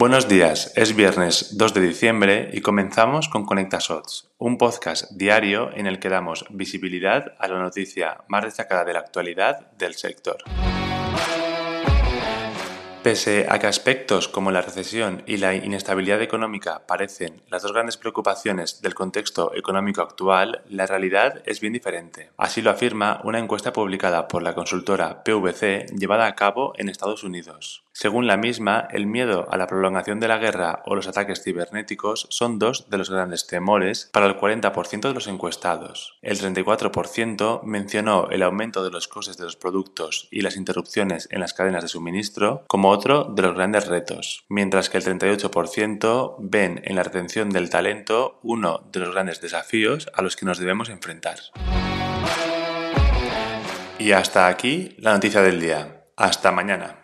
Buenos días, es viernes 2 de diciembre y comenzamos con Conecta Shots, un podcast diario en el que damos visibilidad a la noticia más destacada de la actualidad del sector. Pese a que aspectos como la recesión y la inestabilidad económica parecen las dos grandes preocupaciones del contexto económico actual, la realidad es bien diferente. Así lo afirma una encuesta publicada por la consultora PVC llevada a cabo en Estados Unidos. Según la misma, el miedo a la prolongación de la guerra o los ataques cibernéticos son dos de los grandes temores para el 40% de los encuestados. El 34% mencionó el aumento de los costes de los productos y las interrupciones en las cadenas de suministro como otro de los grandes retos, mientras que el 38% ven en la retención del talento uno de los grandes desafíos a los que nos debemos enfrentar. Y hasta aquí la noticia del día. Hasta mañana.